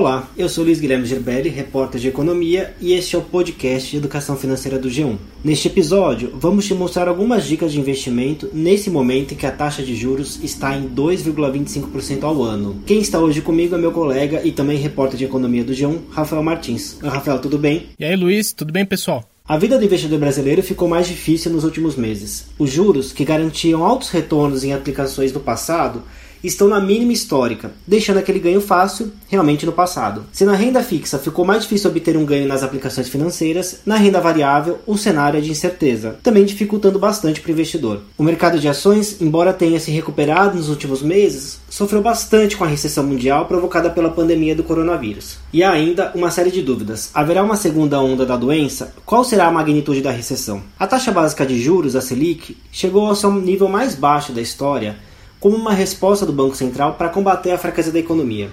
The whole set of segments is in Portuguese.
Olá, eu sou Luiz Guilherme Gerbelli, repórter de economia, e este é o podcast de educação financeira do G1. Neste episódio, vamos te mostrar algumas dicas de investimento nesse momento em que a taxa de juros está em 2,25% ao ano. Quem está hoje comigo é meu colega e também repórter de economia do G1, Rafael Martins. Rafael, tudo bem? E aí, Luiz, tudo bem, pessoal? A vida do investidor brasileiro ficou mais difícil nos últimos meses. Os juros, que garantiam altos retornos em aplicações do passado, estão na mínima histórica, deixando aquele ganho fácil realmente no passado. Se na renda fixa ficou mais difícil obter um ganho nas aplicações financeiras, na renda variável o cenário é de incerteza, também dificultando bastante para o investidor. O mercado de ações, embora tenha se recuperado nos últimos meses, sofreu bastante com a recessão mundial provocada pela pandemia do coronavírus. E há ainda uma série de dúvidas. Haverá uma segunda onda da doença? Qual será a magnitude da recessão? A taxa básica de juros, a Selic, chegou ao seu nível mais baixo da história como uma resposta do Banco Central para combater a fraqueza da economia.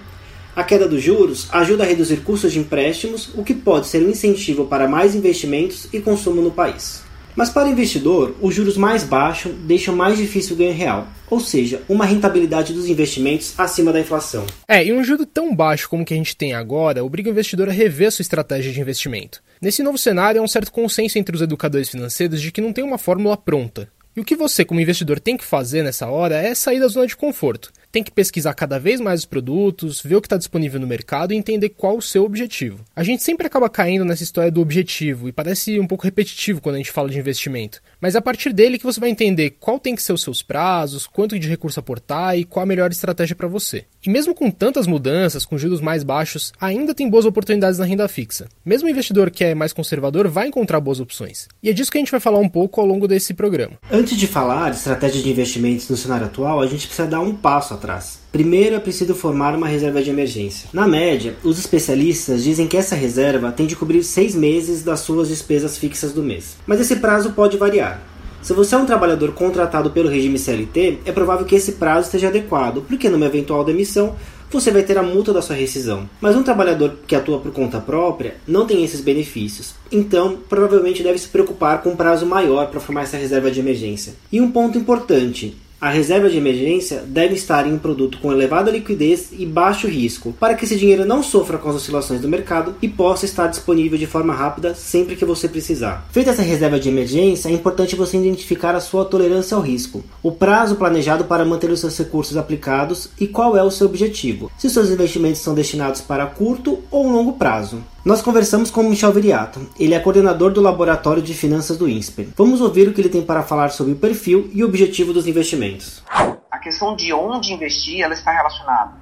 A queda dos juros ajuda a reduzir custos de empréstimos, o que pode ser um incentivo para mais investimentos e consumo no país. Mas para o investidor, os juros mais baixos deixam mais difícil o ganho real, ou seja, uma rentabilidade dos investimentos acima da inflação. É, e um juro tão baixo como o que a gente tem agora obriga o investidor a rever sua estratégia de investimento. Nesse novo cenário, há um certo consenso entre os educadores financeiros de que não tem uma fórmula pronta. E o que você, como investidor, tem que fazer nessa hora é sair da zona de conforto. Tem que pesquisar cada vez mais os produtos, ver o que está disponível no mercado e entender qual o seu objetivo. A gente sempre acaba caindo nessa história do objetivo e parece um pouco repetitivo quando a gente fala de investimento. Mas é a partir dele que você vai entender qual tem que ser os seus prazos, quanto de recurso aportar e qual a melhor estratégia para você. E mesmo com tantas mudanças, com juros mais baixos, ainda tem boas oportunidades na renda fixa. Mesmo o investidor que é mais conservador vai encontrar boas opções. E é disso que a gente vai falar um pouco ao longo desse programa. Antes de falar de estratégia de investimentos no cenário atual, a gente precisa dar um passo atrás. Primeiro é preciso formar uma reserva de emergência. Na média, os especialistas dizem que essa reserva tem de cobrir seis meses das suas despesas fixas do mês. Mas esse prazo pode variar. Se você é um trabalhador contratado pelo regime CLT, é provável que esse prazo esteja adequado, porque numa eventual demissão você vai ter a multa da sua rescisão. Mas um trabalhador que atua por conta própria não tem esses benefícios. Então, provavelmente deve se preocupar com um prazo maior para formar essa reserva de emergência. E um ponto importante: a reserva de emergência deve estar em um produto com elevada liquidez e baixo risco, para que esse dinheiro não sofra com as oscilações do mercado e possa estar disponível de forma rápida sempre que você precisar. Feita essa reserva de emergência, é importante você identificar a sua tolerância ao risco, o prazo planejado para manter os seus recursos aplicados e qual é o seu objetivo, se os seus investimentos são destinados para curto ou longo prazo. Nós conversamos com Michel Viriato, ele é coordenador do Laboratório de Finanças do INSPER. Vamos ouvir o que ele tem para falar sobre o perfil e objetivo dos investimentos. A questão de onde investir, ela está relacionada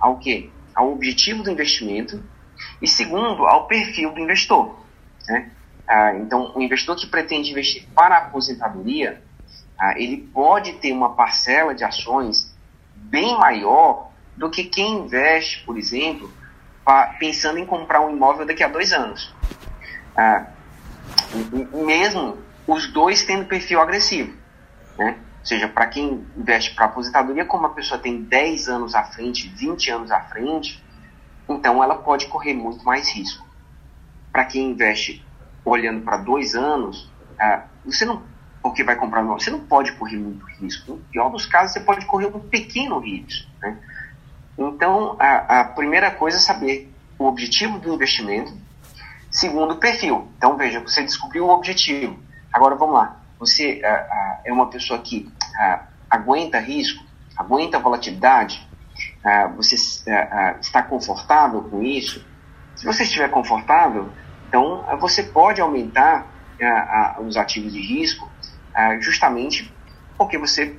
ao quê? Ao objetivo do investimento e segundo, ao perfil do investidor. Né? Ah, então, o investidor que pretende investir para a aposentadoria, ah, ele pode ter uma parcela de ações bem maior do que quem investe, por exemplo, pensando em comprar um imóvel daqui a dois anos. Ah, mesmo os dois tendo perfil agressivo. Né? Ou seja, para quem investe para aposentadoria, como a pessoa tem 10 anos à frente, 20 anos à frente, então ela pode correr muito mais risco. Para quem investe olhando para dois anos, ah, você não, porque vai comprar um você não pode correr muito risco. No pior dos casos, você pode correr um pequeno risco. Né? Então, a, a primeira coisa é saber o objetivo do investimento. Segundo, o perfil. Então, veja, você descobriu o objetivo. Agora, vamos lá. Você uh, uh, é uma pessoa que aguenta risco, aguenta volatilidade, você está confortável com isso. Se você estiver confortável, então você pode aumentar os ativos de risco justamente porque você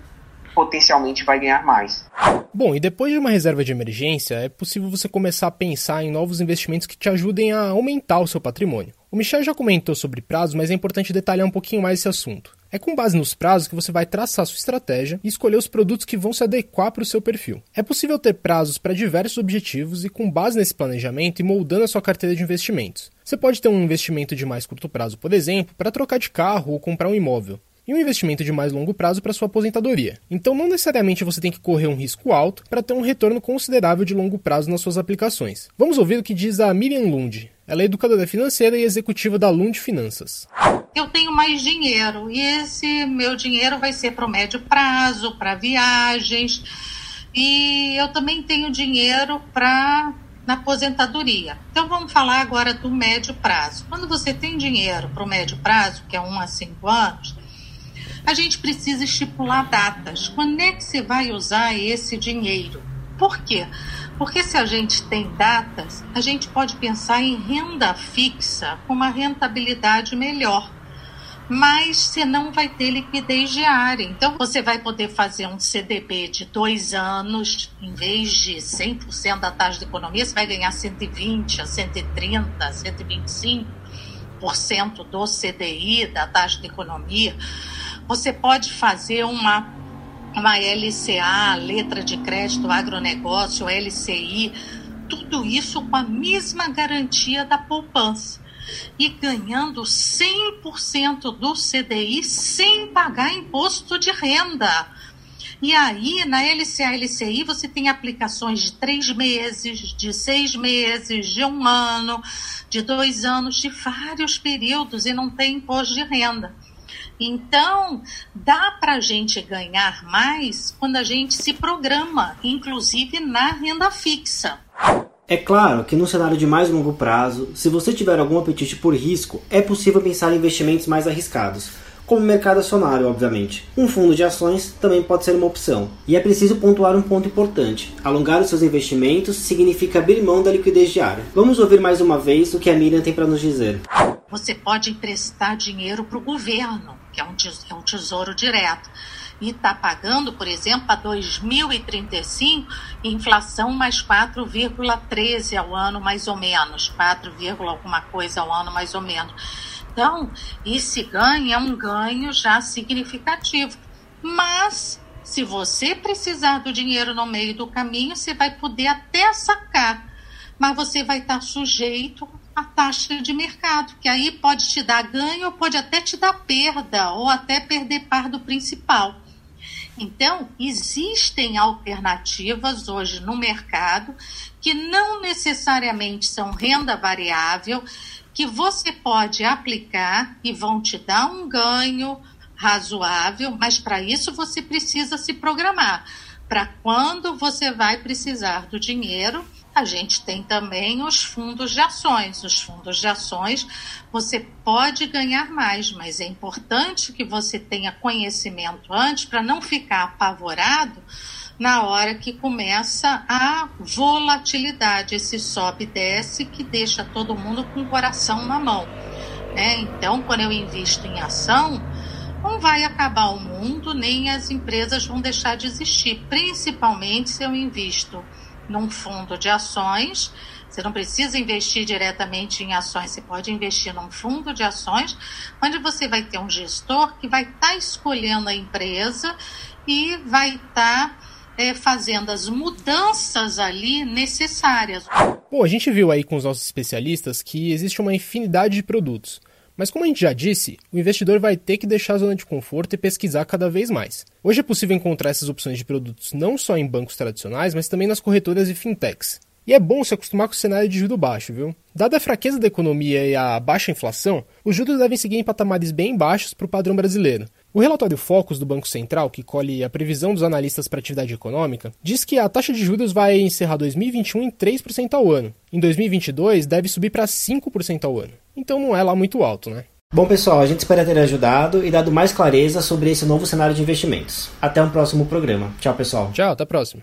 potencialmente vai ganhar mais. Bom, e depois de uma reserva de emergência, é possível você começar a pensar em novos investimentos que te ajudem a aumentar o seu patrimônio. O Michel já comentou sobre prazos, mas é importante detalhar um pouquinho mais esse assunto. É com base nos prazos que você vai traçar sua estratégia e escolher os produtos que vão se adequar para o seu perfil. É possível ter prazos para diversos objetivos e, com base nesse planejamento, e moldando a sua carteira de investimentos. Você pode ter um investimento de mais curto prazo, por exemplo, para trocar de carro ou comprar um imóvel e um investimento de mais longo prazo para sua aposentadoria. Então, não necessariamente você tem que correr um risco alto para ter um retorno considerável de longo prazo nas suas aplicações. Vamos ouvir o que diz a Miriam Lund. Ela é educadora financeira e executiva da Lund Finanças. Eu tenho mais dinheiro e esse meu dinheiro vai ser para o médio prazo, para viagens. E eu também tenho dinheiro para na aposentadoria. Então vamos falar agora do médio prazo. Quando você tem dinheiro para o médio prazo, que é 1 a 5 anos, a gente precisa estipular datas. Quando é que você vai usar esse dinheiro? Por quê? Porque se a gente tem datas, a gente pode pensar em renda fixa com uma rentabilidade melhor mas você não vai ter liquidez diária. Então, você vai poder fazer um CDB de dois anos, em vez de 100% da taxa de economia, você vai ganhar 120, a 130, 125% do CDI, da taxa de economia. Você pode fazer uma, uma LCA, letra de crédito agronegócio, LCI, tudo isso com a mesma garantia da poupança e ganhando 100% do CDI sem pagar imposto de renda. E aí, na LCA LCI, você tem aplicações de três meses, de seis meses, de um ano, de dois anos, de vários períodos e não tem imposto de renda. Então, dá para a gente ganhar mais quando a gente se programa, inclusive na renda fixa. É claro que no cenário de mais longo prazo, se você tiver algum apetite por risco, é possível pensar em investimentos mais arriscados, como o mercado acionário, obviamente. Um fundo de ações também pode ser uma opção. E é preciso pontuar um ponto importante: alongar os seus investimentos significa abrir mão da liquidez diária. Vamos ouvir mais uma vez o que a Miriam tem para nos dizer. Você pode emprestar dinheiro para o governo, que é um é tesouro direto e está pagando, por exemplo, a 2035, inflação mais 4,13 ao ano, mais ou menos, 4, alguma coisa ao ano, mais ou menos. Então, esse ganho é um ganho já significativo. Mas, se você precisar do dinheiro no meio do caminho, você vai poder até sacar, mas você vai estar sujeito à taxa de mercado, que aí pode te dar ganho pode até te dar perda, ou até perder par do principal. Então, existem alternativas hoje no mercado que não necessariamente são renda variável, que você pode aplicar e vão te dar um ganho razoável, mas para isso você precisa se programar. Para quando você vai precisar do dinheiro a gente tem também os fundos de ações. Os fundos de ações você pode ganhar mais, mas é importante que você tenha conhecimento antes para não ficar apavorado na hora que começa a volatilidade, esse sobe e desce que deixa todo mundo com o coração na mão. Né? Então, quando eu invisto em ação, não vai acabar o mundo, nem as empresas vão deixar de existir, principalmente se eu invisto num fundo de ações. Você não precisa investir diretamente em ações, você pode investir num fundo de ações, onde você vai ter um gestor que vai estar tá escolhendo a empresa e vai estar tá, é, fazendo as mudanças ali necessárias. Bom, a gente viu aí com os nossos especialistas que existe uma infinidade de produtos. Mas como a gente já disse, o investidor vai ter que deixar a zona de conforto e pesquisar cada vez mais. Hoje é possível encontrar essas opções de produtos não só em bancos tradicionais, mas também nas corretoras e fintechs. E é bom se acostumar com o cenário de juro baixo, viu? Dada a fraqueza da economia e a baixa inflação, os juros devem seguir em patamares bem baixos para o padrão brasileiro. O relatório Focus do Banco Central, que colhe a previsão dos analistas para a atividade econômica, diz que a taxa de juros vai encerrar 2021 em 3% ao ano. Em 2022, deve subir para 5% ao ano. Então não é lá muito alto, né? Bom, pessoal, a gente espera ter ajudado e dado mais clareza sobre esse novo cenário de investimentos. Até um próximo programa. Tchau, pessoal. Tchau, até a próxima.